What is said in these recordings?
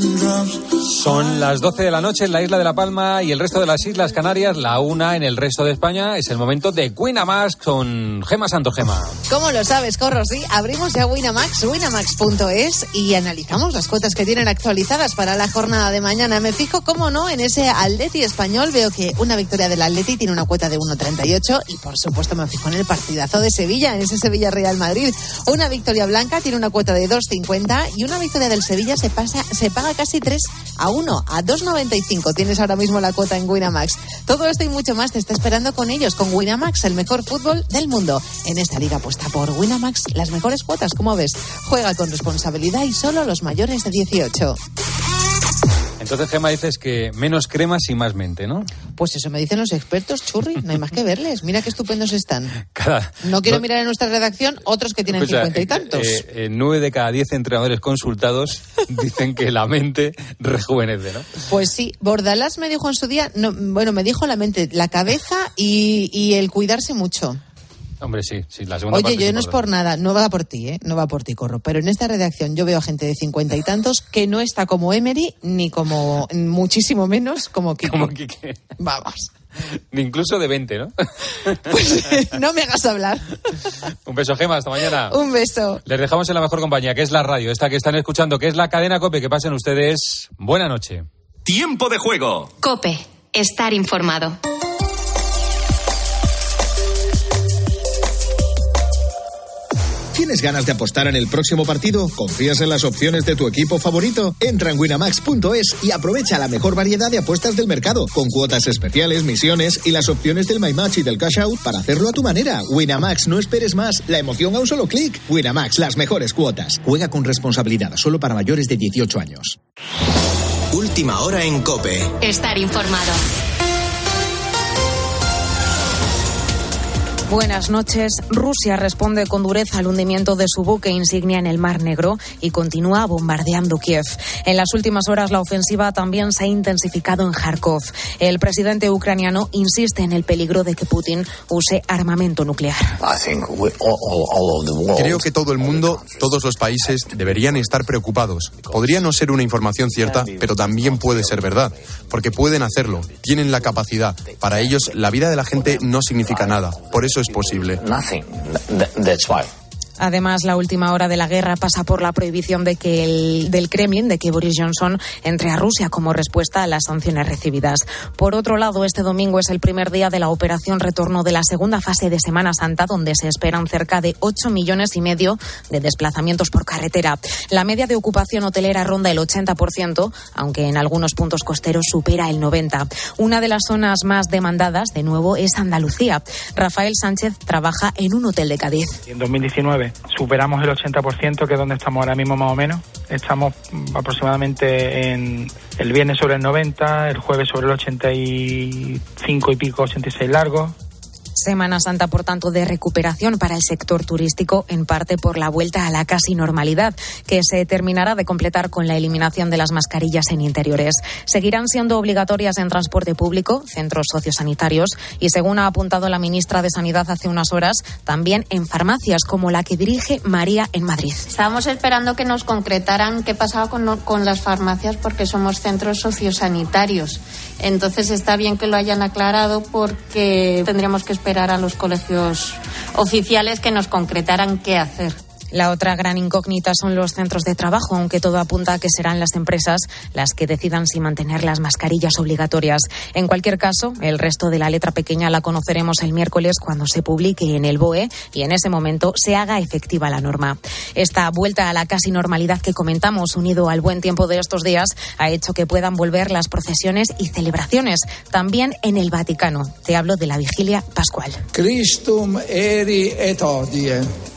drops Son las 12 de la noche en la isla de La Palma y el resto de las islas Canarias, la una en el resto de España. Es el momento de Winamax con Gema Santo Gema. ¿Cómo lo sabes, Corro? Sí, abrimos ya Winamax, winamax.es y analizamos las cuotas que tienen actualizadas para la jornada de mañana. Me fijo, cómo no, en ese Atleti español veo que una victoria del Atleti tiene una cuota de 1.38 y por supuesto me fijo en el partidazo de Sevilla, en ese Sevilla Real Madrid. Una victoria blanca tiene una cuota de 2.50 y una victoria del Sevilla se pasa se paga casi 3 a 1, a 2.95. Tienes ahora mismo la cuota en Winamax. Todo esto y mucho más te está esperando con ellos, con Winamax, el mejor fútbol del mundo. En esta liga apuesta por Winamax, las mejores cuotas, como ves. Juega con responsabilidad y solo los mayores de 18. Entonces, Gemma, dices que menos cremas y más mente, ¿no? Pues eso me dicen los expertos, churri. No hay más que verles. Mira qué estupendos están. no quiero mirar en nuestra redacción otros que tienen cincuenta y tantos. Eh, eh, nueve de cada diez entrenadores consultados dicen que la mente rejuvenece, ¿no? Pues sí. Bordalás me dijo en su día, no, bueno, me dijo la mente, la cabeza y, y el cuidarse mucho. Hombre, sí, sí, la segunda Oye, yo no es por nada, no va por ti, ¿eh? No va por ti, Corro. Pero en esta redacción yo veo a gente de cincuenta y tantos que no está como Emery, ni como, muchísimo menos, como Kike. Como Kike. Vamos. Ni incluso de 20, ¿no? Pues no me hagas hablar. Un beso, Gema, hasta mañana. Un beso. Les dejamos en la mejor compañía, que es la radio, esta que están escuchando, que es la cadena COPE. Que pasen ustedes. Buena noche. Tiempo de juego. COPE. Estar informado. ¿Tienes ganas de apostar en el próximo partido? ¿Confías en las opciones de tu equipo favorito? Entra en winamax.es y aprovecha la mejor variedad de apuestas del mercado, con cuotas especiales, misiones y las opciones del My Match y del Cash Out para hacerlo a tu manera. Winamax, no esperes más. La emoción a un solo clic. Winamax, las mejores cuotas. Juega con responsabilidad, solo para mayores de 18 años. Última hora en Cope. Estar informado. Buenas noches. Rusia responde con dureza al hundimiento de su buque insignia en el Mar Negro y continúa bombardeando Kiev. En las últimas horas la ofensiva también se ha intensificado en Kharkov. El presidente ucraniano insiste en el peligro de que Putin use armamento nuclear. Creo que todo el mundo, todos los países deberían estar preocupados. Podría no ser una información cierta, pero también puede ser verdad, porque pueden hacerlo, tienen la capacidad. Para ellos la vida de la gente no significa nada. Por eso es posible. Además, la última hora de la guerra pasa por la prohibición de que el, del Kremlin de que Boris Johnson entre a Rusia como respuesta a las sanciones recibidas. Por otro lado, este domingo es el primer día de la operación retorno de la segunda fase de Semana Santa, donde se esperan cerca de 8 millones y medio de desplazamientos por carretera. La media de ocupación hotelera ronda el 80%, aunque en algunos puntos costeros supera el 90%. Una de las zonas más demandadas, de nuevo, es Andalucía. Rafael Sánchez trabaja en un hotel de Cádiz. En 2019 superamos el 80%, que es donde estamos ahora mismo más o menos. Estamos aproximadamente en el viernes sobre el 90, el jueves sobre el 85 y pico, 86 largos Semana Santa, por tanto, de recuperación para el sector turístico, en parte por la vuelta a la casi normalidad, que se terminará de completar con la eliminación de las mascarillas en interiores. Seguirán siendo obligatorias en transporte público, centros sociosanitarios y, según ha apuntado la ministra de Sanidad hace unas horas, también en farmacias como la que dirige María en Madrid. Estábamos esperando que nos concretaran qué pasaba con, con las farmacias porque somos centros sociosanitarios. Entonces está bien que lo hayan aclarado porque tendríamos que esperar a los colegios oficiales que nos concretaran qué hacer. La otra gran incógnita son los centros de trabajo, aunque todo apunta a que serán las empresas las que decidan si mantener las mascarillas obligatorias. En cualquier caso, el resto de la letra pequeña la conoceremos el miércoles cuando se publique en el BOE y en ese momento se haga efectiva la norma. Esta vuelta a la casi normalidad que comentamos, unido al buen tiempo de estos días, ha hecho que puedan volver las procesiones y celebraciones, también en el Vaticano. Te hablo de la vigilia pascual. Christum eri et odie.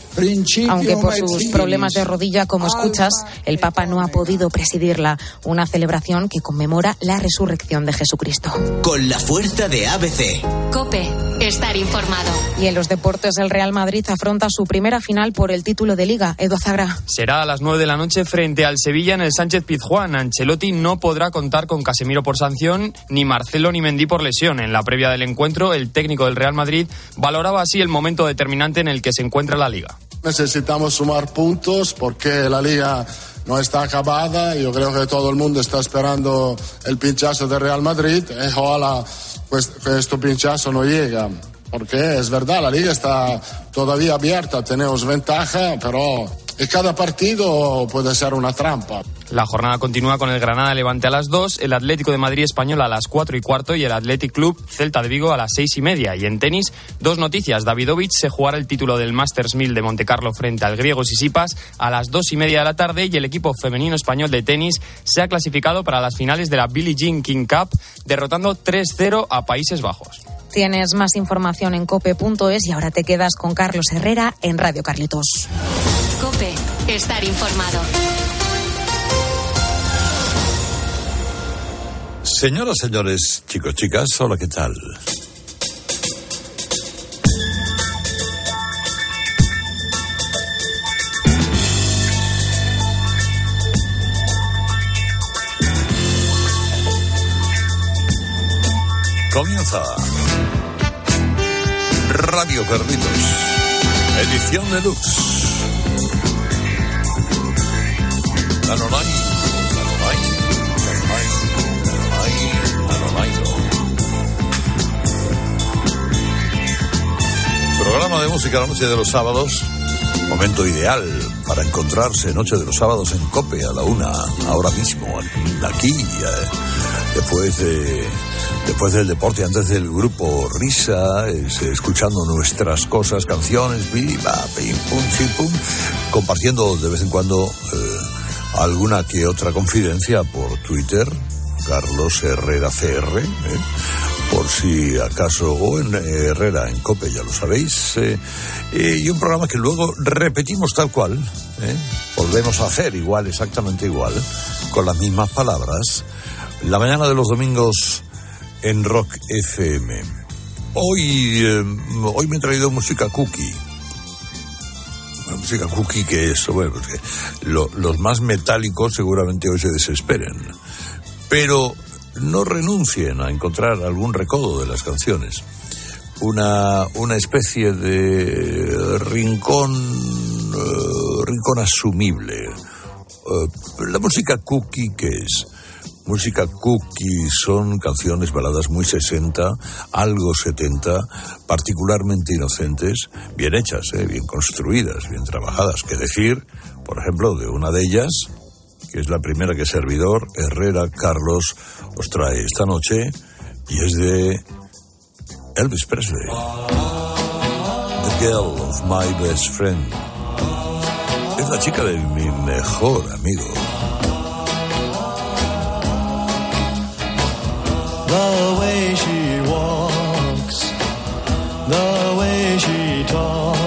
Aunque por sus problemas de rodilla, como escuchas, el Papa no ha podido presidirla, una celebración que conmemora la resurrección de Jesucristo. Con la fuerza de ABC. Cope, estar informado. Y en los deportes, el Real Madrid afronta su primera final por el título de Liga. Edo Zagra. Será a las 9 de la noche frente al Sevilla en el Sánchez Pizjuán. Ancelotti no podrá contar con Casemiro por sanción, ni Marcelo ni Mendy por lesión. En la previa del encuentro, el técnico del Real Madrid valoraba así el momento determinante en el que se encuentra la Liga. Necesitamos sumar puntos porque la liga no está acabada. Yo creo que todo el mundo está esperando el pinchazo de Real Madrid. Eh, ojalá pues, que este pinchazo no llegue. Porque es verdad, la liga está todavía abierta, tenemos ventaja, pero cada partido puede ser una trampa. La jornada continúa con el Granada Levante a las 2, el Atlético de Madrid Español a las 4 y cuarto y el Athletic Club Celta de Vigo a las 6 y media. Y en tenis, dos noticias. Davidovich se jugará el título del Masters 1000 de Montecarlo frente al griego Sisipas a las 2 y media de la tarde y el equipo femenino español de tenis se ha clasificado para las finales de la Billie Jean King Cup derrotando 3-0 a Países Bajos. Tienes más información en cope.es y ahora te quedas con Carlos Herrera en Radio Carlitos. Cope, estar informado. Señoras, señores, chicos, chicas, hola, ¿qué tal? Comienza Radio Carlitos, edición deluxe. Programa de música la noche de los sábados. Momento ideal para encontrarse noche de los sábados en Cope a la una, ahora mismo, aquí, eh, después de después del deporte, antes del grupo Risa, escuchando nuestras cosas, canciones, viva, pim, pum, pum, compartiendo de vez en cuando eh, alguna que otra confidencia por Twitter, Carlos Herrera CR, ¿eh? por si acaso, o en Herrera, en Cope, ya lo sabéis, eh, y un programa que luego repetimos tal cual, ¿eh? volvemos a hacer igual, exactamente igual, con las mismas palabras, la mañana de los domingos en Rock FM. Hoy, hoy me he traído música cookie. música cookie que es, bueno, pues los más metálicos seguramente hoy se desesperen. Pero no renuncien a encontrar algún recodo de las canciones. Una, una especie de rincón, eh, rincón asumible. Eh, la música cookie, ¿qué es? Música cookie son canciones baladas muy 60, algo 70, particularmente inocentes, bien hechas, eh, bien construidas, bien trabajadas. Que decir, por ejemplo, de una de ellas, que es la primera que servidor Herrera Carlos os trae esta noche y es de Elvis Presley. The Girl of My Best Friend. Es la chica de mi mejor amigo. The way she walks, the way she talks.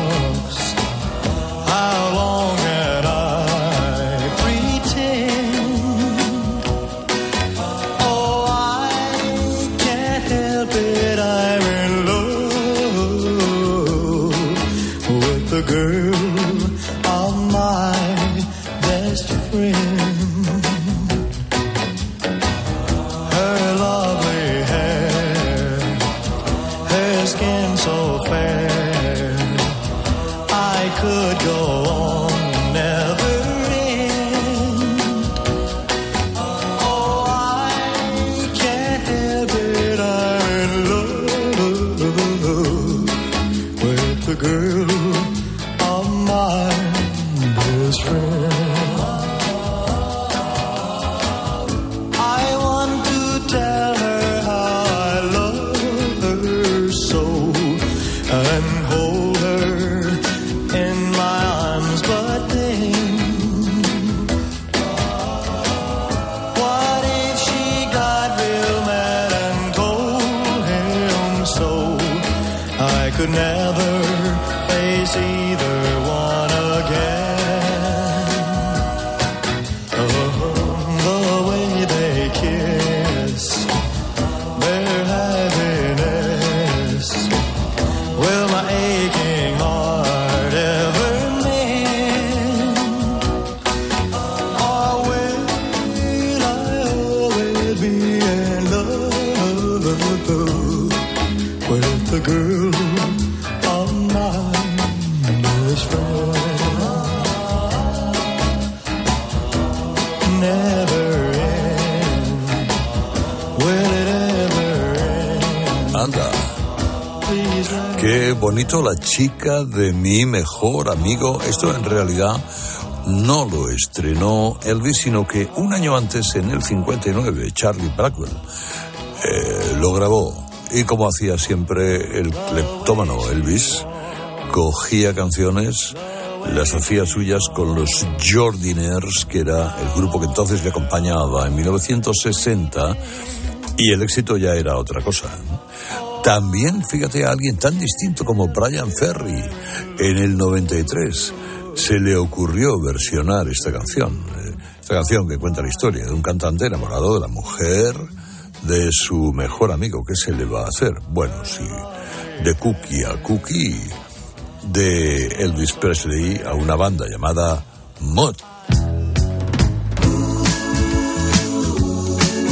face either one. Bonito la chica de mi mejor amigo. Esto en realidad no lo estrenó Elvis, sino que un año antes, en el 59, Charlie Blackwell eh, lo grabó. Y como hacía siempre el cleptómano Elvis, cogía canciones, las hacía suyas con los Jordiners, que era el grupo que entonces le acompañaba en 1960, y el éxito ya era otra cosa. También, fíjate, a alguien tan distinto como Brian Ferry, en el 93, se le ocurrió versionar esta canción. Eh, Esta canción que cuenta la historia de un cantante enamorado de la mujer de su mejor amigo. ¿Qué se le va a hacer? Bueno, sí, de Cookie a Cookie, de Elvis Presley a una banda llamada Mod.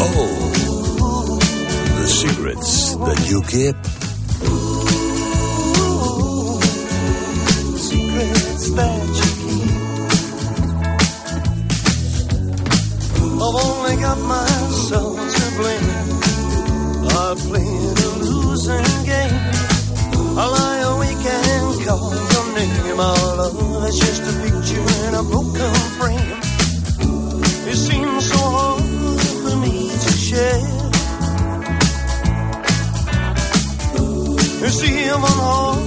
Oh, the secrets keep. secrets that you keep. I've only got myself to blame. I a losing game. Call your name. Our love is just a Een ziel van hoop.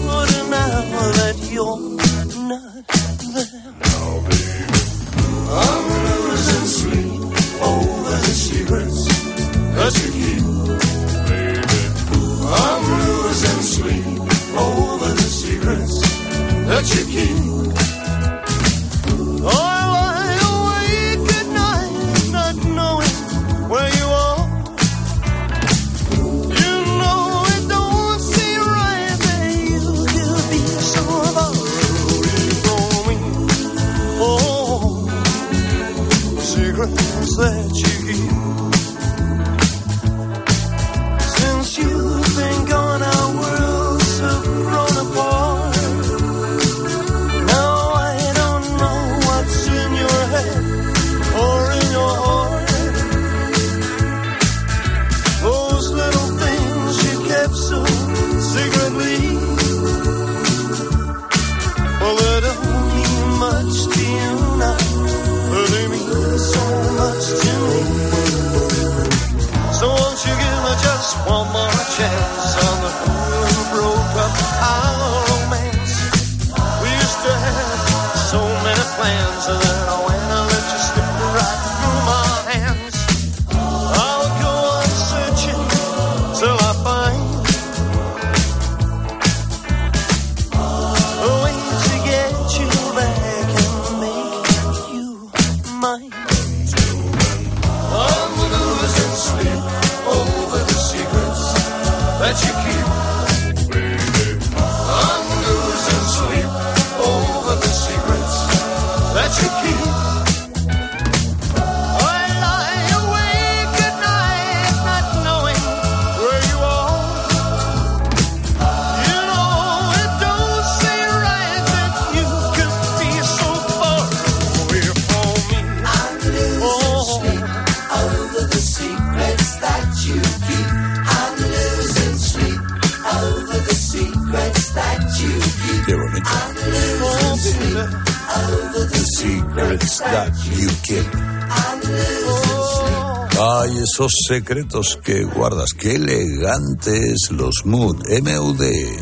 Secretos que guardas. Qué elegantes los Mood, M-U-D.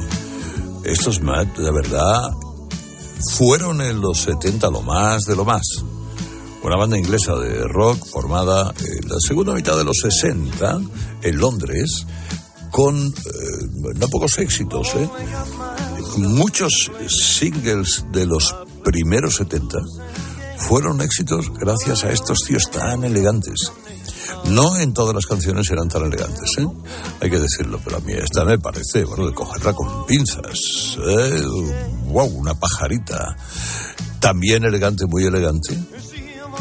Estos Mood, de verdad, fueron en los 70 lo más de lo más. Una banda inglesa de rock formada en la segunda mitad de los 60 en Londres con eh, no pocos éxitos, ¿eh? Muchos singles de los primeros 70 fueron éxitos gracias a estos tíos tan elegantes. No en todas las canciones eran tan elegantes, ¿eh? hay que decirlo, pero a mí esta me parece, bueno, de cogerla con pinzas. ¿eh? ¡Wow! Una pajarita. También elegante, muy elegante.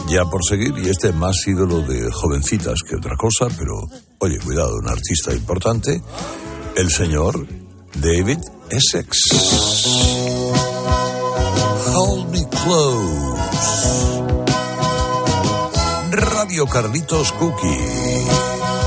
Ya por seguir, y este más ídolo de jovencitas que otra cosa, pero oye, cuidado, un artista importante, el señor David Essex. Hold me close. Radio Carlitos Cookie.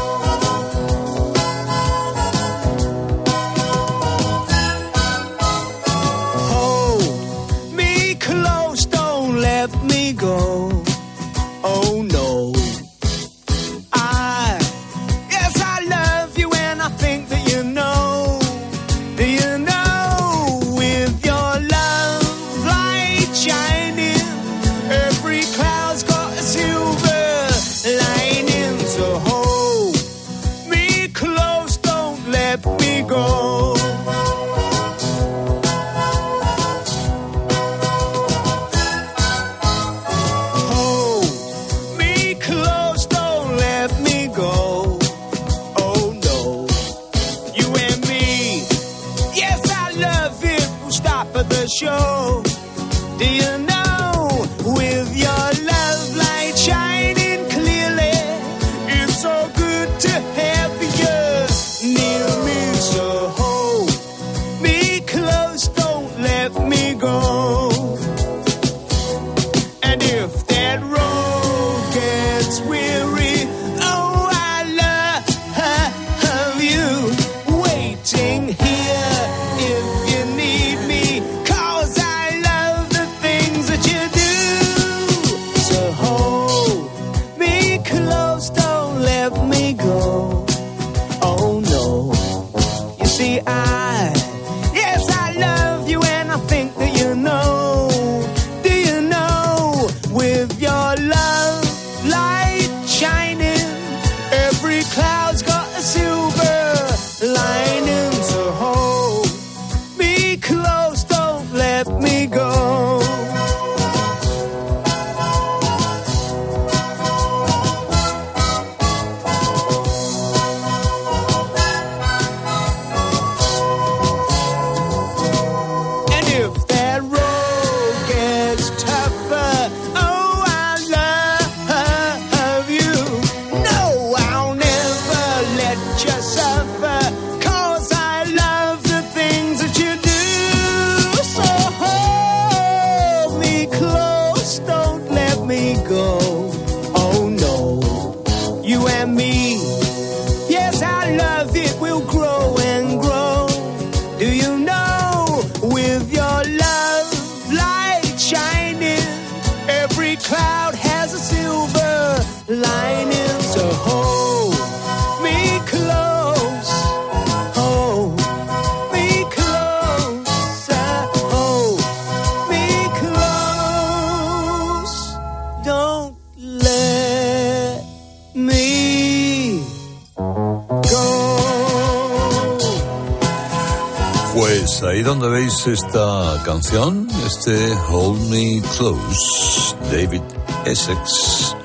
Esta canción, este Hold Me Close, David Essex.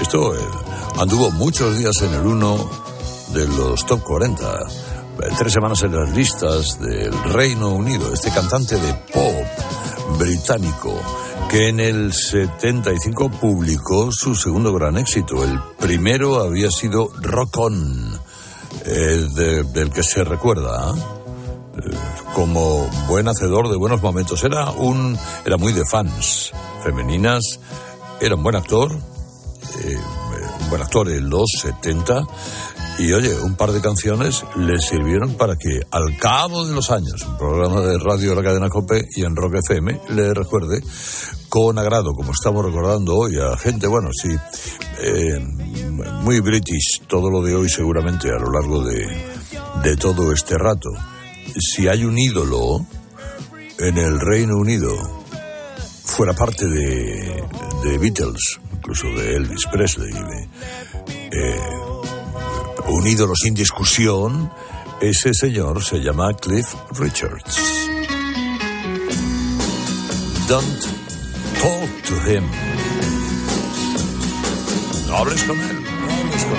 Esto eh, anduvo muchos días en el uno de los top 40, eh, tres semanas en las listas del Reino Unido. Este cantante de pop británico que en el 75 publicó su segundo gran éxito. El primero había sido Rock On, de- del que se recuerda. ¿eh? Como buen hacedor de buenos momentos. Era un, era muy de fans femeninas, era un buen actor, eh, un buen actor en los 70 y oye, un par de canciones le sirvieron para que al cabo de los años, un programa de radio de la cadena COPE y en Rock FM le recuerde con agrado, como estamos recordando hoy a gente, bueno, sí, eh, muy british, todo lo de hoy seguramente a lo largo de, de todo este rato. Si hay un ídolo en el Reino Unido, fuera parte de, de Beatles, incluso de Elvis Presley, eh, un ídolo sin discusión, ese señor se llama Cliff Richards. Don't talk to him. No hables con él.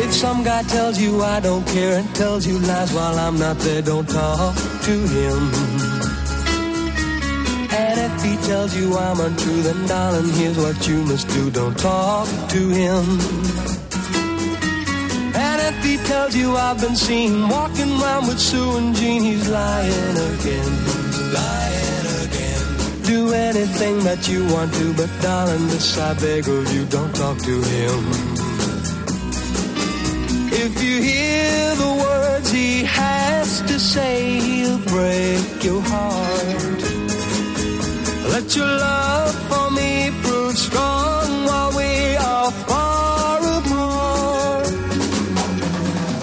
If some guy tells you I don't care and tells you lies while I'm not there, don't talk to him. And if he tells you I'm untrue, then darling, here's what you must do. Don't talk to him. And if he tells you I've been seen walking around with Sue and Jean, he's lying again. Lying again. Do anything that you want to, but darling, this I beg of you, don't talk to him. If you hear the words he has to say, he'll break your heart. Let your love for me prove strong while we are far apart.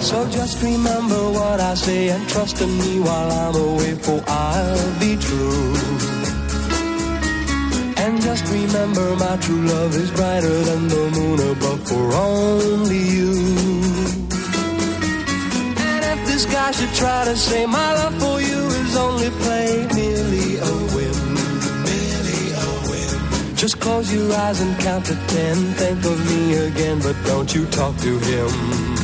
So just remember what I say and trust in me while I'm away, for I'll be true. And just remember my true love is brighter than the moon above for only you. This guy should try to say my love for you is only play, merely a whim, merely a whim. Just close your eyes and count to ten. Think of me again, but don't you talk to him.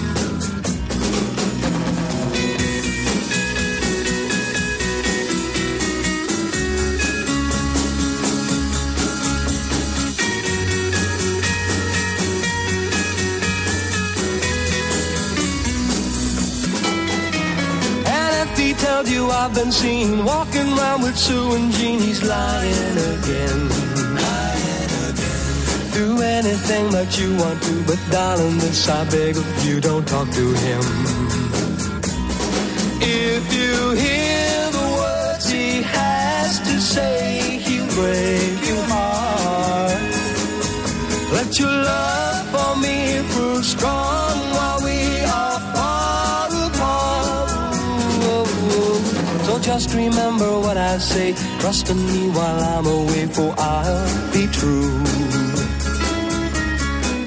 I've been seen walking around with Sue and Jeannie's lying again. Do anything that you want to, but darling, this I beg of you, don't talk to him. If you hear the words he has to say, he'll break your heart. Let your love for me prove strong just remember what I say. Trust in me while I'm away, for I'll be true.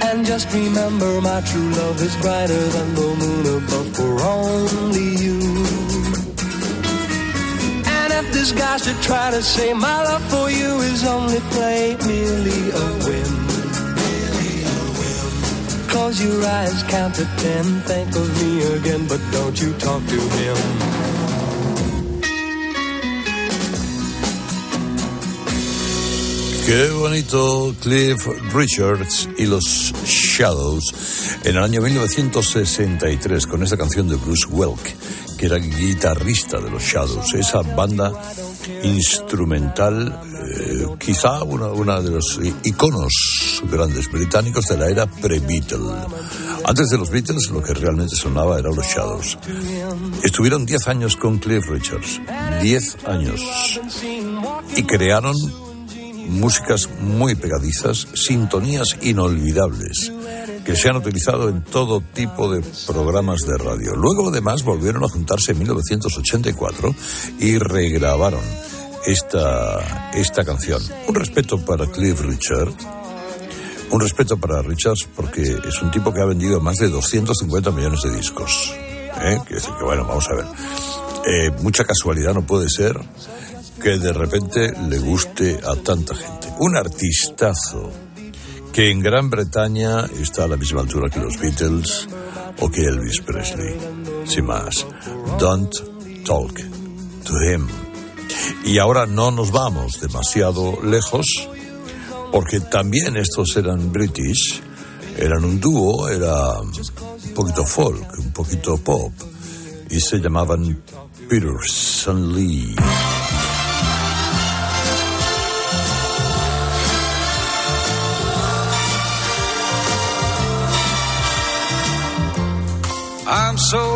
And just remember my true love is brighter than the moon above for only you. And if this guy should try to say my love for you is only play, merely a whim. Close your eyes, count to ten, think of me again, but don't you talk to him. Qué bonito Cliff Richards y los Shadows en el año 1963 con esta canción de Bruce Welk, que era guitarrista de los Shadows, esa banda instrumental, eh, quizá una, una de los iconos grandes británicos de la era pre-Beatle. Antes de los Beatles lo que realmente sonaba eran los Shadows. Estuvieron 10 años con Cliff Richards, 10 años, y crearon músicas muy pegadizas, sintonías inolvidables que se han utilizado en todo tipo de programas de radio. Luego además volvieron a juntarse en 1984 y regrabaron esta, esta canción. Un respeto para Cliff Richard, un respeto para Richards porque es un tipo que ha vendido más de 250 millones de discos. ¿eh? Quiere decir que, bueno, vamos a ver. Eh, mucha casualidad no puede ser que de repente le guste a tanta gente. Un artistazo que en Gran Bretaña está a la misma altura que los Beatles o que Elvis Presley. Sin más, don't talk to him. Y ahora no nos vamos demasiado lejos, porque también estos eran british, eran un dúo, era un poquito folk, un poquito pop, y se llamaban Peterson Lee. I'm so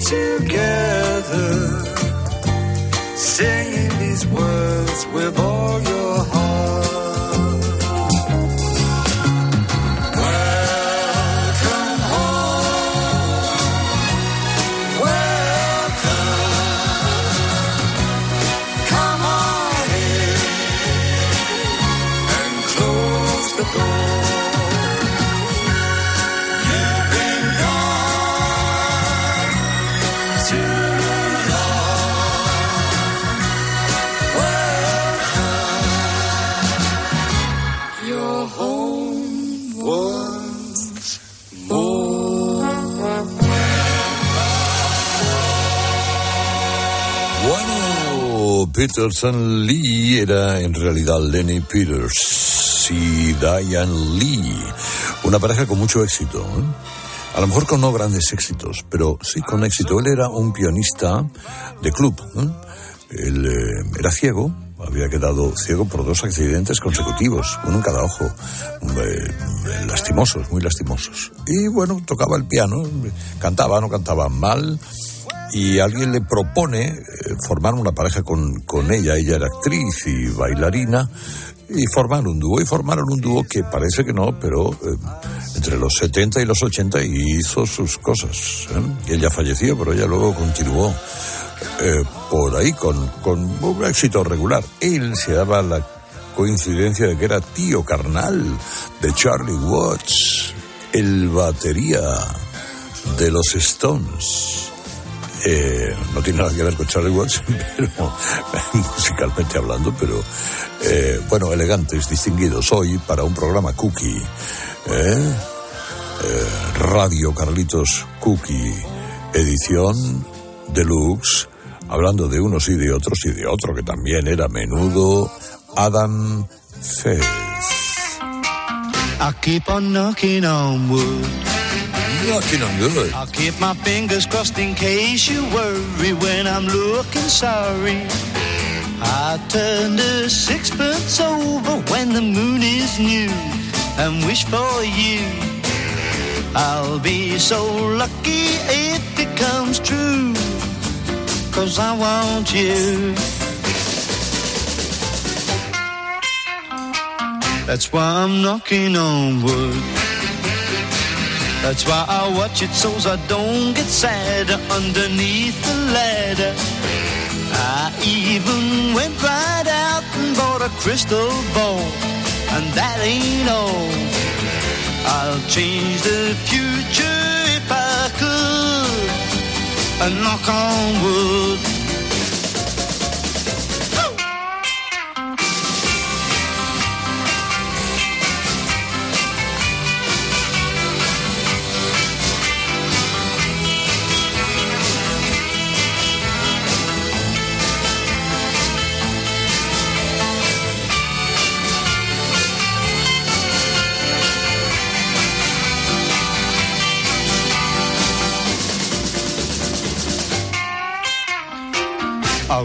together, singing these words with all your heart. Peterson Lee era en realidad Lenny Peters y Diane Lee, una pareja con mucho éxito. ¿eh? A lo mejor con no grandes éxitos, pero sí con éxito. Él era un pianista de club. ¿eh? Él eh, era ciego, había quedado ciego por dos accidentes consecutivos, uno en cada ojo, lastimosos, muy lastimosos. Y bueno, tocaba el piano, cantaba, no cantaba mal, y alguien le propone eh, formar una pareja con, con ella, ella era actriz y bailarina, y formar un dúo, y formaron un dúo que parece que no, pero eh, entre los 70 y los 80 hizo sus cosas. ¿eh? Ella falleció, pero ella luego continuó eh, por ahí con, con un éxito regular. Él se daba la coincidencia de que era tío carnal de Charlie Watts, el batería de los Stones. Eh, no tiene nada que ver con Charlie Watts, pero musicalmente hablando, pero eh, bueno, elegantes, distinguidos hoy para un programa Cookie. ¿eh? Radio Carlitos Cookie, edición deluxe, hablando de unos y de otros y de otro que también era menudo, Adam Fez. Knocking on wood. I'll keep my fingers crossed in case you worry when I'm looking sorry. I turn the sixpence over when the moon is new and wish for you. I'll be so lucky if it comes true. Cause I want you. That's why I'm knocking on wood. That's why I watch it so I don't get sad underneath the ladder. I even went right out and bought a crystal ball, and that ain't all. I'll change the future if I could, and knock on wood.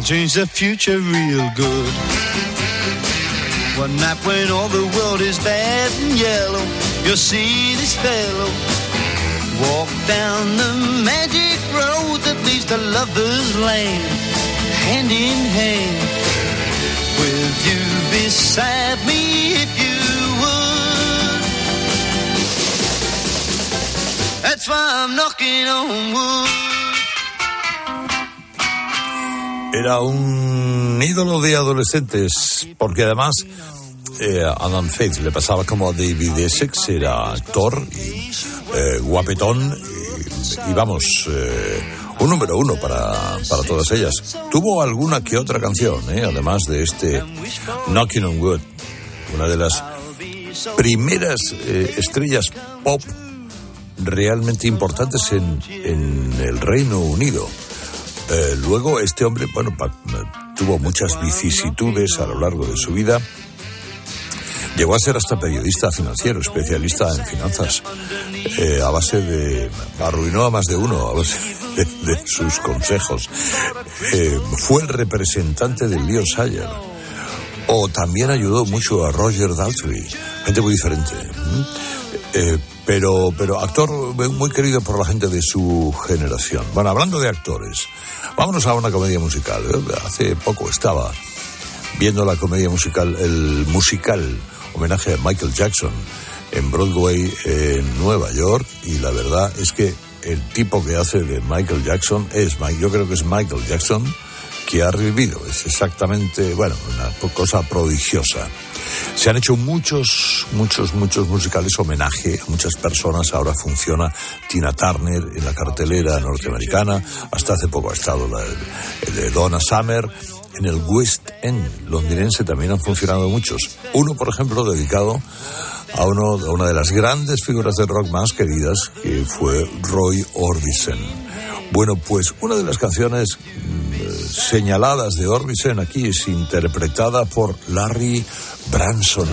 Change the future real good. One night when all the world is bad and yellow, you'll see this fellow walk down the magic road that leads to lover's land, hand in hand. With you beside me, if you would. That's why I'm knocking on wood. Era un ídolo de adolescentes, porque además eh, Adam Faith le pasaba como a David Essex, era actor, y, eh, guapetón, y, vamos, eh, un número uno para, para todas ellas. Tuvo alguna que otra canción, eh, además de este Knocking on Wood, una de las primeras estrellas pop realmente importantes en, en el Reino Unido. Eh, luego este hombre, bueno, pa- tuvo muchas vicisitudes a lo largo de su vida. Llegó a ser hasta periodista financiero, especialista en finanzas, eh, a base de... arruinó a más de uno a base de, sus consejos. Eh, fue el representante del Leonshire. O también ayudó mucho a Roger Daltrey, gente muy diferente. Eh, pero, pero actor muy querido por la gente de su generación. Bueno, hablando de actores, vámonos a una comedia musical. ¿eh? Hace poco estaba viendo la comedia musical, el musical homenaje a Michael Jackson en Broadway en Nueva York y la verdad es que el tipo que hace de Michael Jackson es, yo creo que es Michael Jackson que ha revivido. Es exactamente, bueno, una cosa prodigiosa. Se han hecho muchos, muchos, muchos musicales homenaje a muchas personas. Ahora funciona Tina Turner en la cartelera norteamericana. Hasta hace poco ha estado la, de Donna Summer. En el West End londinense también han funcionado muchos. Uno, por ejemplo, dedicado a, uno, una de las grandes figuras del rock más queridas, que fue Roy Orbison. Bueno, pues una de las canciones mm, señaladas de Orbison aquí es interpretada por Larry Branson.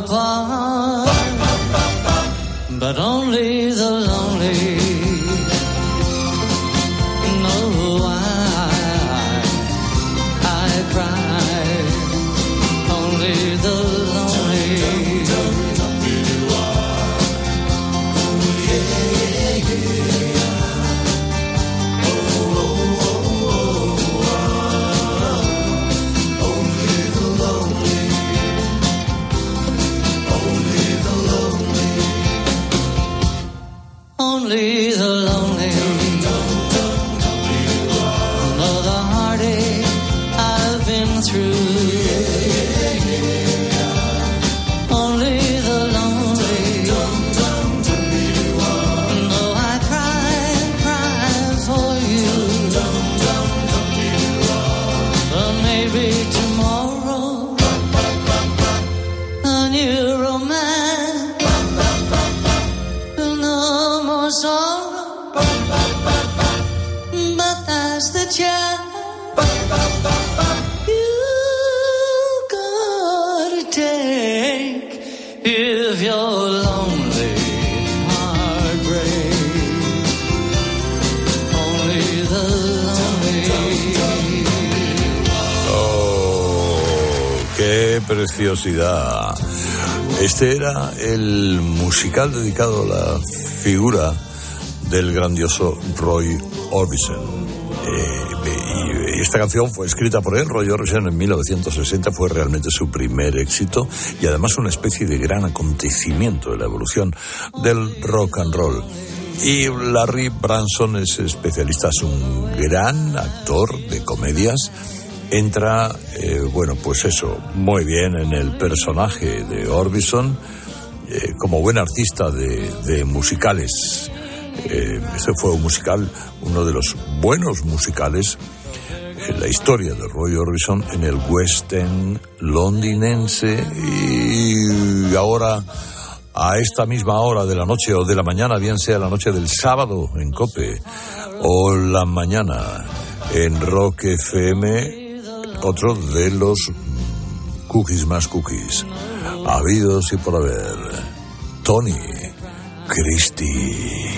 أبقى Este era el musical dedicado a la figura del grandioso Roy Orbison. Eh, y esta canción fue escrita por él, Roy Orbison, en 1960, fue realmente su primer éxito y además una especie de gran acontecimiento de la evolución del rock and roll. Y Larry Branson es especialista, es un gran actor de comedias. Entra, eh, bueno, pues eso, muy bien en el personaje de Orbison, eh, como buen artista de, de musicales. Eh, este fue un musical, uno de los buenos musicales en la historia de Roy Orbison en el West End londinense y ahora a esta misma hora de la noche o de la mañana, bien sea la noche del sábado en Cope o la mañana en Rock FM, otro de los cookies más cookies, habidos y por haber, Tony Christie,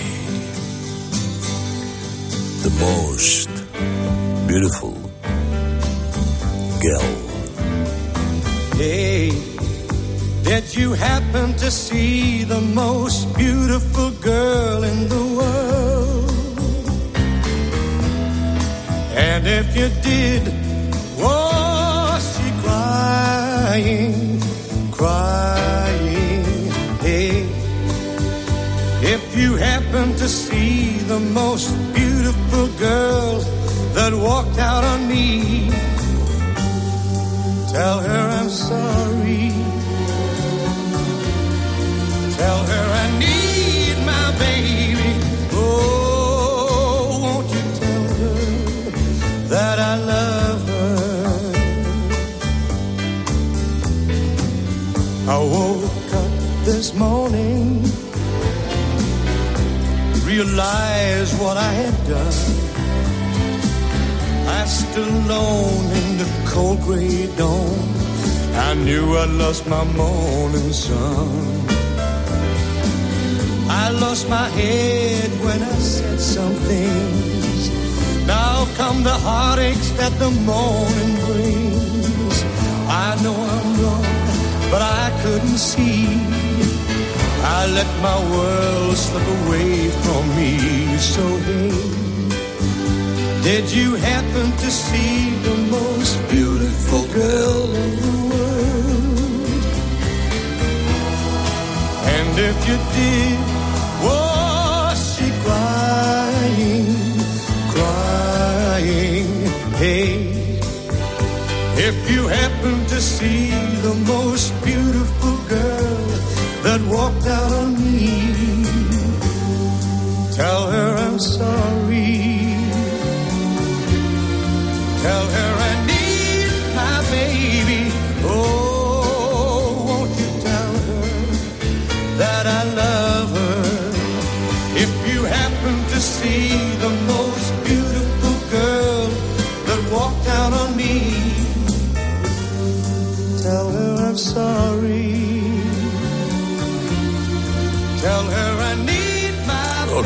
the most beautiful girl. Hey, did you happen to see the most beautiful girl in the world? And if you did, crying, crying? Hey, if you happen to see the most beautiful girl that walked out on me, Tell her I'm sorry. Tell her I need my baby. This morning, realized what I had done. I stood alone in the cold gray dawn. I knew I lost my morning sun. I lost my head when I said some things. Now come the heartaches that the morning brings. I know I'm wrong, but I couldn't see. I let my world slip away from me. So hey, did you happen to see the most beautiful girl in the world? And if you did, was she crying, crying? Hey, if you happen to see the most beautiful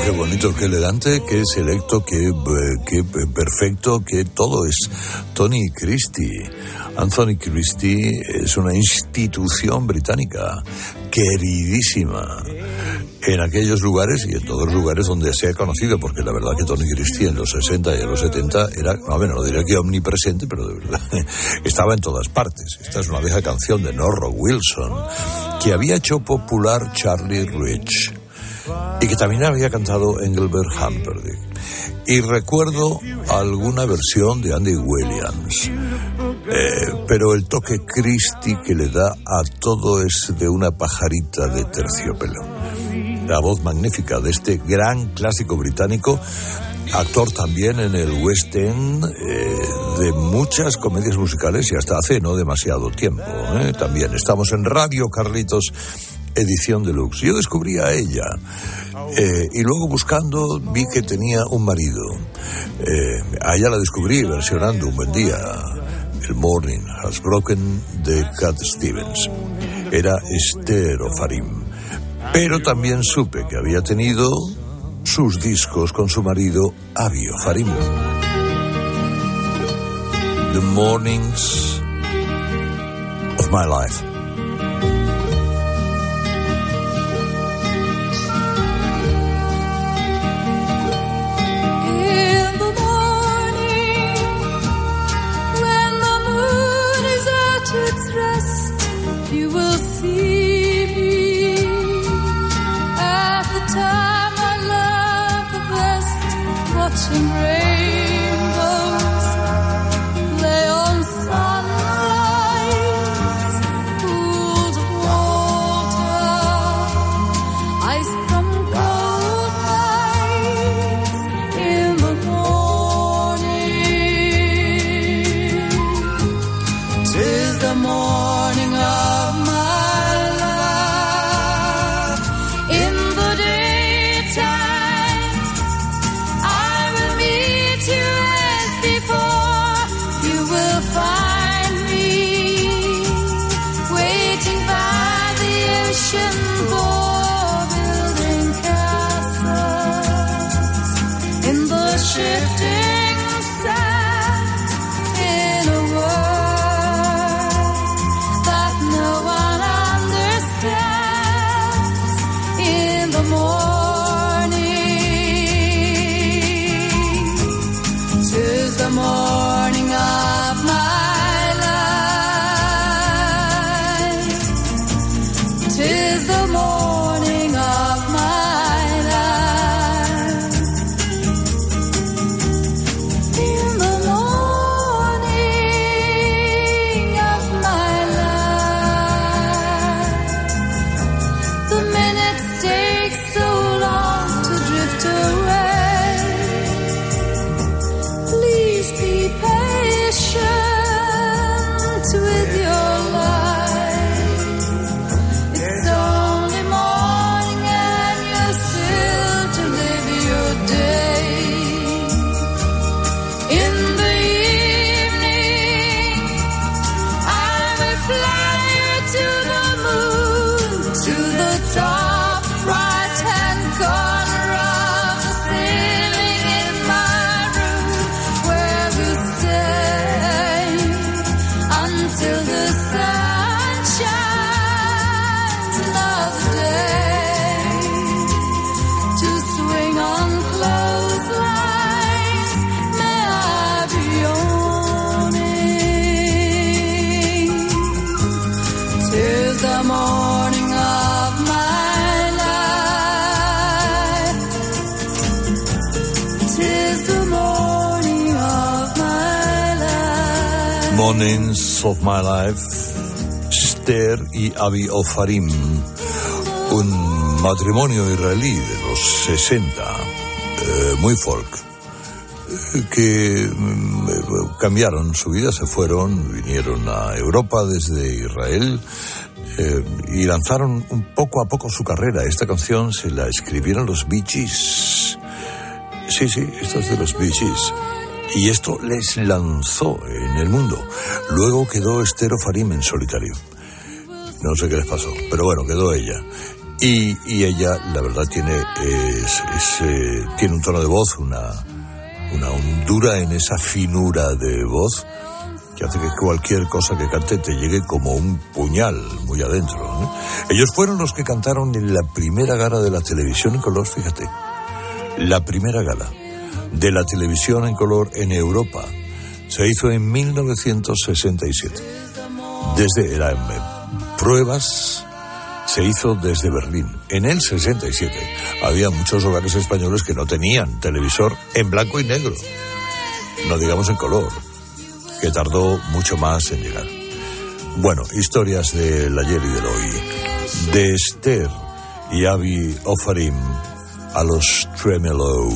qué bonito, qué elegante, qué selecto, qué, eh, qué perfecto, qué todo es Tony Christie. Anthony Christie es una institución británica queridísima en aquellos lugares y en todos los lugares donde se ha conocido, porque la verdad que Tony Christie en los 60 y en los 70 era, no, bueno, no diría que omnipresente, pero de verdad estaba en todas partes. Esta es una vieja canción de Norro Wilson que había hecho popular Charlie Rich y que también había cantado Engelbert Humperdinck. Y recuerdo alguna versión de Andy Williams. Eh, pero el toque Christie que le da a todo es de una pajarita de terciopelo. La voz magnífica de este gran clásico británico, actor también en el West End eh, de muchas comedias musicales y hasta hace no demasiado tiempo. eh. También estamos en Radio Carlitos edición deluxe. Yo descubrí a ella eh, y luego buscando vi que tenía un marido. Eh, a ella la descubrí versionando un buen día el Morning Has Broken de Cat Stevens. Era Esther Farim. Pero también supe que había tenido sus discos con su marido Abio Farim. The Mornings of My Life. watching rain. Of My Life, Esther y Avi Ofarim, un matrimonio israelí de los 60, eh, muy folk, eh, que mm, eh, cambiaron su vida, se fueron, vinieron a Europa desde Israel y lanzaron un poco a poco su carrera. Esta canción se la escribieron los Bee Gees. Sí, sí, esto es de los Bee Gees. Y esto les lanzó en el mundo. Luego quedó Estero Farim en solitario. No sé qué les pasó, pero bueno, quedó ella. Y, ella, la verdad, tiene, es- eh, tiene un tono de voz, una, una hondura en esa finura de voz que hace que cualquier cosa que cante te llegue como un puñal muy adentro. Ellos fueron los que cantaron en la primera gala de la televisión en color, fíjate. La primera gala de la televisión en color en Europa se hizo en 1967. Desde era en pruebas se hizo desde Berlín. En el 67 había muchos hogares españoles que no tenían televisor en blanco y negro, no digamos en color, que tardó mucho más en llegar. Bueno, historias del ayer y del hoy. De Esther y Avi Ofarim a los Tremolo.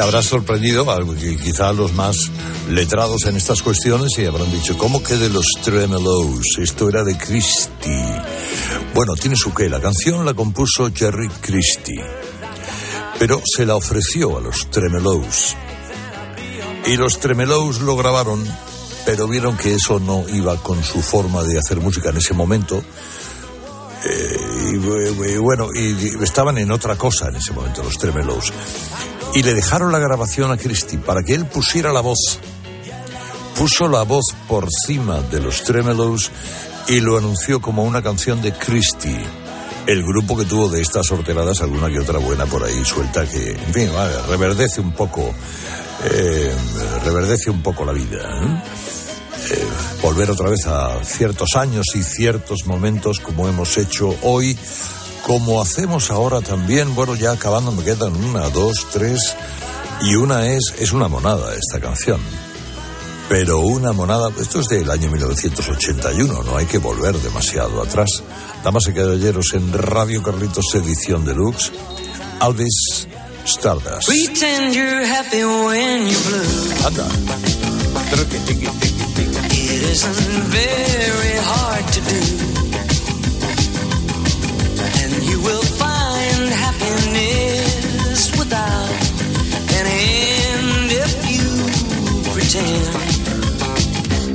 Te habrá sorprendido, quizá los más letrados en estas cuestiones y habrán dicho, ¿cómo que de los Tremelows? Esto era de Christie. Bueno, tiene su qué. La canción la compuso Jerry Christie, pero se la ofreció a los Tremelows. Y los Tremelous lo grabaron, pero vieron que eso no iba con su forma de hacer música en ese momento. Eh, y, bu- y bueno, y estaban en otra cosa en ese momento los Tremelous. Y le dejaron la grabación a Christie para que él pusiera la voz. Puso la voz por cima de los Tremelous y lo anunció como una canción de Christie. El grupo que tuvo de estas sorteradas alguna que otra buena por ahí suelta que, en fin, reverdece un poco, eh, reverdece un poco la vida. ¿eh? Eh, volver otra vez a ciertos años y ciertos momentos como hemos hecho hoy, como hacemos ahora también. Bueno, ya acabando me quedan una, dos, tres y una es es una monada esta canción. Pero una monada, esto es del año 1981, no hay que volver demasiado atrás. Damas y caballeros, en Radio Carlitos Edición Deluxe, Alvis Stardust. Pretend you're happy when you're blue. Anda. It isn't very hard to do. You will find happiness without an end if you pretend.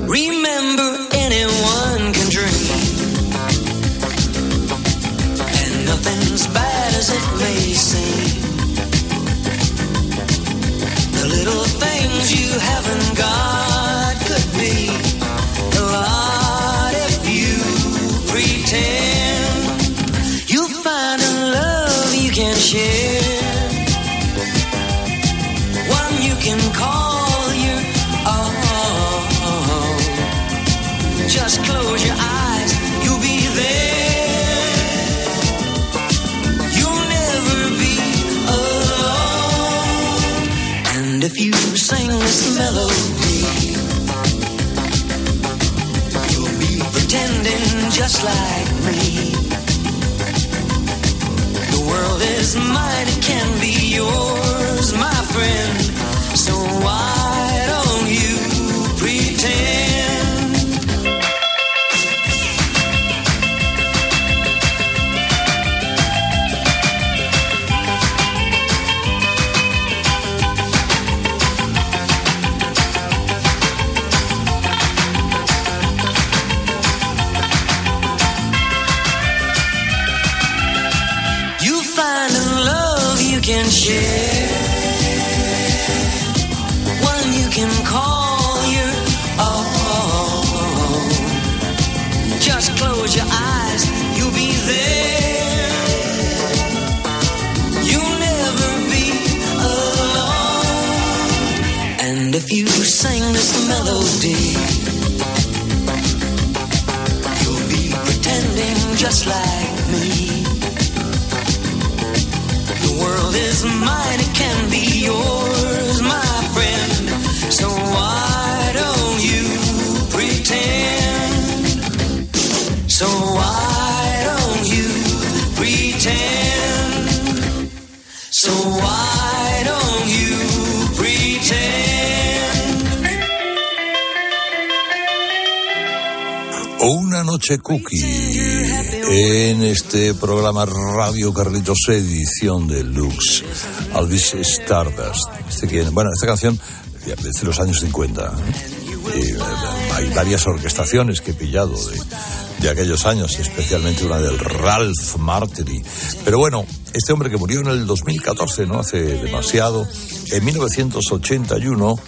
Remember anyone can dream. And nothing's bad as it may seem. The little things you haven't got share. One you can call your own. Just close your eyes, you'll be there. You'll never be alone. And if you sing this melody, you'll be pretending just like me. World is mine, it can be yours, my friend. So why melody, you'll be pretending just like me. The world is mine, it can be yours, noche cookie en este programa Radio Carlitos edición de Lux. Alvis Stardust. Este bueno, esta canción desde los años 50. ¿eh? Eh, hay varias orquestaciones que he pillado de, de aquellos años, especialmente una del Ralph Martini. Pero bueno, este hombre que murió en el 2014, no hace demasiado, en 1981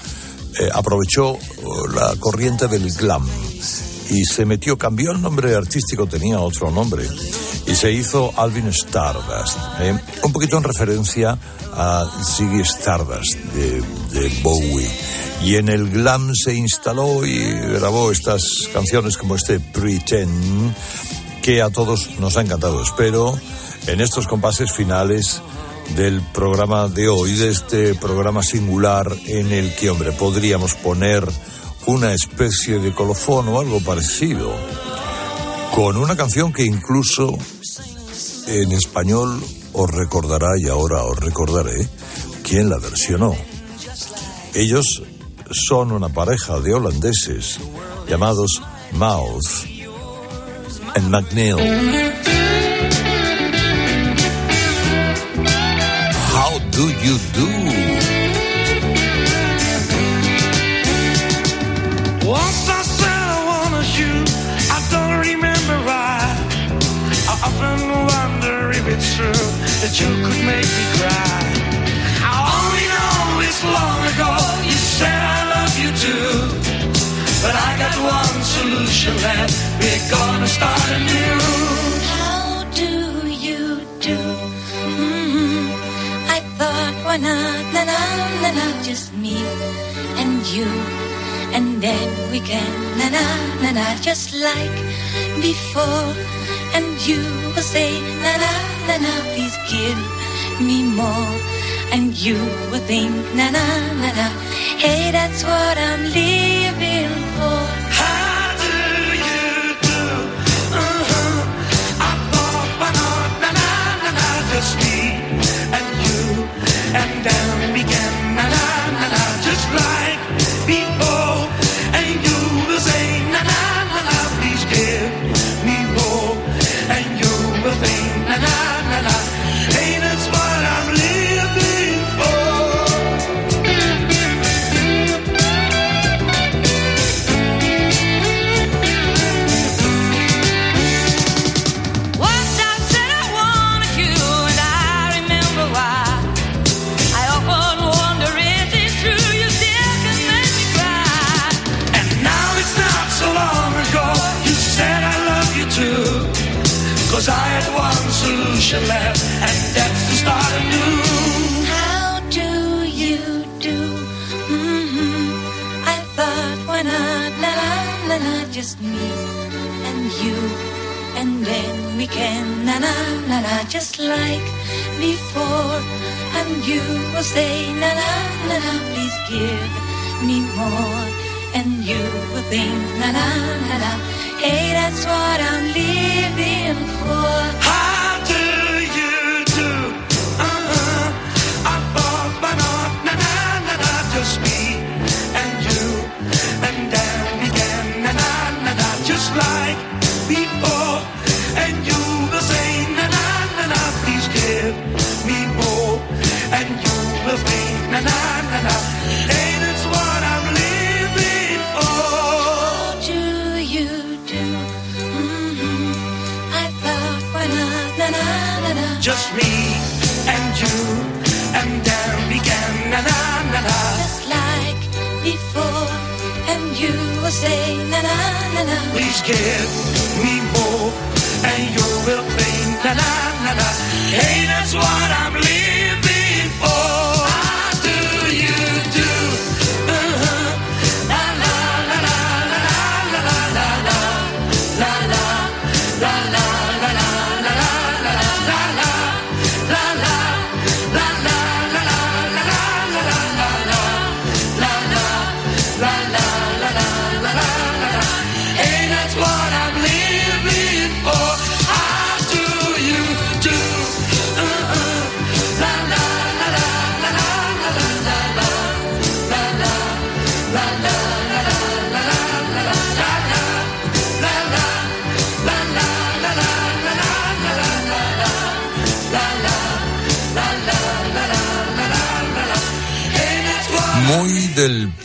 eh, aprovechó oh, la corriente del glam y se metió, cambió el nombre artístico, tenía otro nombre, y se hizo Alvin Stardust, ¿eh? un poquito en referencia a Ziggy Stardust de, de Bowie. Y en el glam se instaló y grabó estas canciones como este Pretend, que a todos nos ha encantado. Espero en estos compases finales del programa de hoy, de este programa singular en el que, hombre, podríamos poner una especie de colofón o algo parecido, con una canción que incluso en español os recordará y ahora os recordaré quién la versionó. Ellos son una pareja de holandeses llamados Mouth and McNeil. How do you do? You could make me cry. I know long ago you said I love you too. But I got one solution that we're gonna start anew. How do you do? Hmm. I thought why not? Na na na na, just me and you. And then we can na na na na, just like before. And you will say na na na na, please give me more. And you will think, na na na na, hey, that's what I'm living na na na just like before. And you will say, na na na na, please give me more. And you will think, na na na na, hey, that's what I'm living for. How do you do? Uh-huh. I thought, why not, na na na na, just me and you, and then began, na na na na, just like before. Just me and you, and then began, na na na na. Just like before, and you will say, na na na na. Please give me more, and you will think, na na na na. Hey, that's what I'm living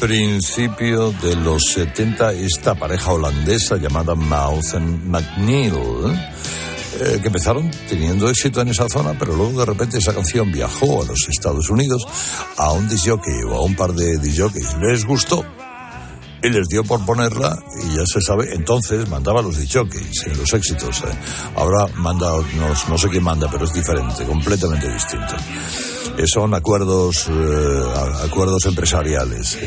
principio de los 70, esta pareja holandesa llamada Mouth McNeil, eh, que empezaron teniendo éxito en esa zona, pero luego de repente esa canción viajó a los Estados Unidos a un disjockey o a un par de disjockeys. Les gustó y les dio por ponerla y ya se sabe, entonces mandaba los disjockeys en los éxitos. eh. Ahora manda, no, no sé quién manda, pero es diferente, completamente distinto. Eh, son acuerdos eh, acuerdos empresariales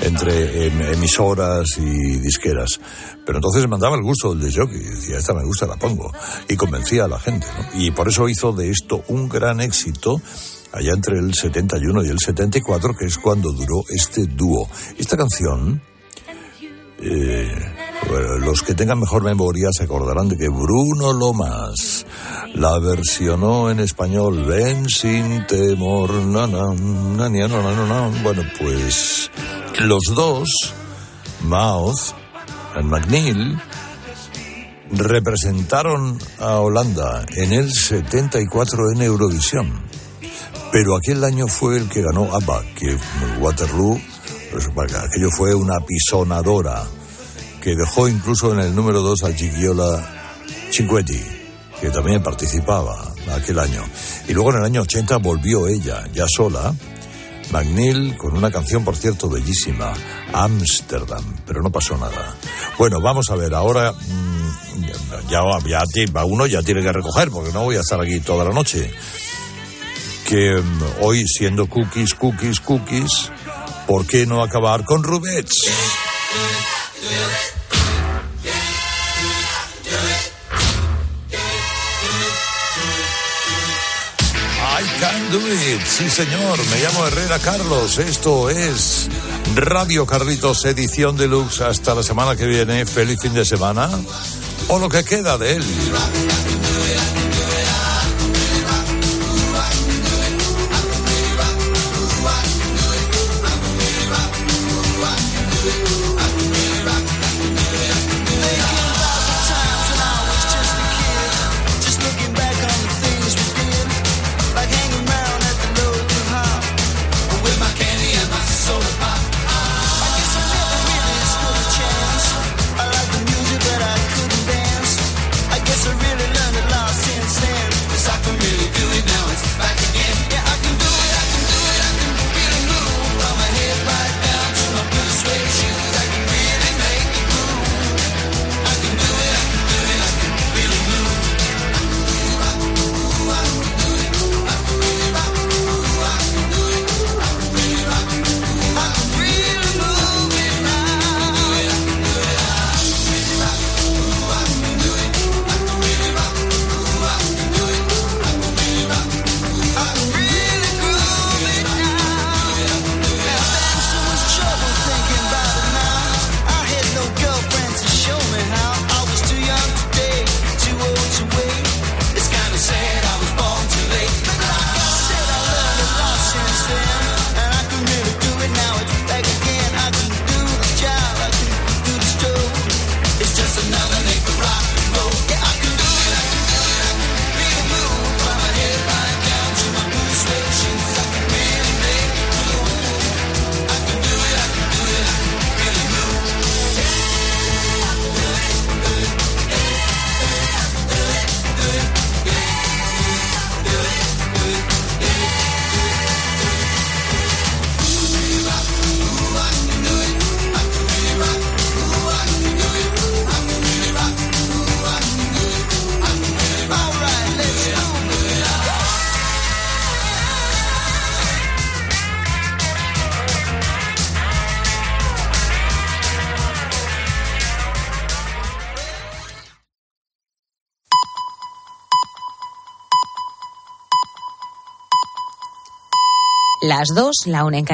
entre em- emisoras y disqueras. Pero entonces mandaba el gusto del jockey, decía, esta me gusta, la pongo. Y convencía a la gente. ¿no? Y por eso hizo de esto un gran éxito allá entre el 71 y el 74, que es cuando duró este dúo. Esta canción, eh, los que tengan mejor memoria se acordarán de que Bruno Lomas la versionó en español, ven sin temor, na, na. Bueno, pues los dos, Mouth y McNeil, representaron a Holanda en el 74 en Eurovisión. Pero aquel año fue el que ganó ABBA, que Waterloo, aquello fue una pisonadora, que dejó incluso en el número 2 a Gigiola Cinquetti, que también participaba aquel año. Y luego en el año 80 volvió ella, ya sola, McNeil con una canción, por cierto, bellísima, Amsterdam, pero no pasó nada. Bueno, vamos a ver, ahora mm, ya, ya, ya uno ya tiene que recoger, porque no voy a estar aquí toda la noche. Que mm, hoy, siendo cookies, cookies, cookies, ¿por qué no acabar con Rubets? I can do it. Sí, señor. Me llamo Herrera Carlos. Esto es Radio Carlitos, edición deluxe. Hasta la semana que viene. Feliz fin de semana. O lo que queda de él. Las dos, la una